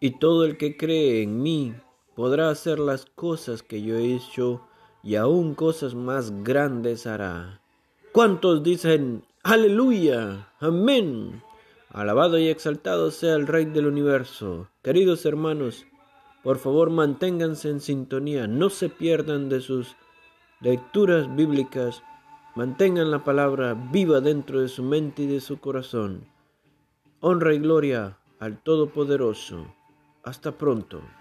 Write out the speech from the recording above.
y todo el que cree en mí podrá hacer las cosas que yo he hecho y aún cosas más grandes hará. ¿Cuántos dicen aleluya? Amén. Alabado y exaltado sea el Rey del universo. Queridos hermanos, por favor manténganse en sintonía, no se pierdan de sus lecturas bíblicas, mantengan la palabra viva dentro de su mente y de su corazón. Honra y gloria al Todopoderoso. Hasta pronto.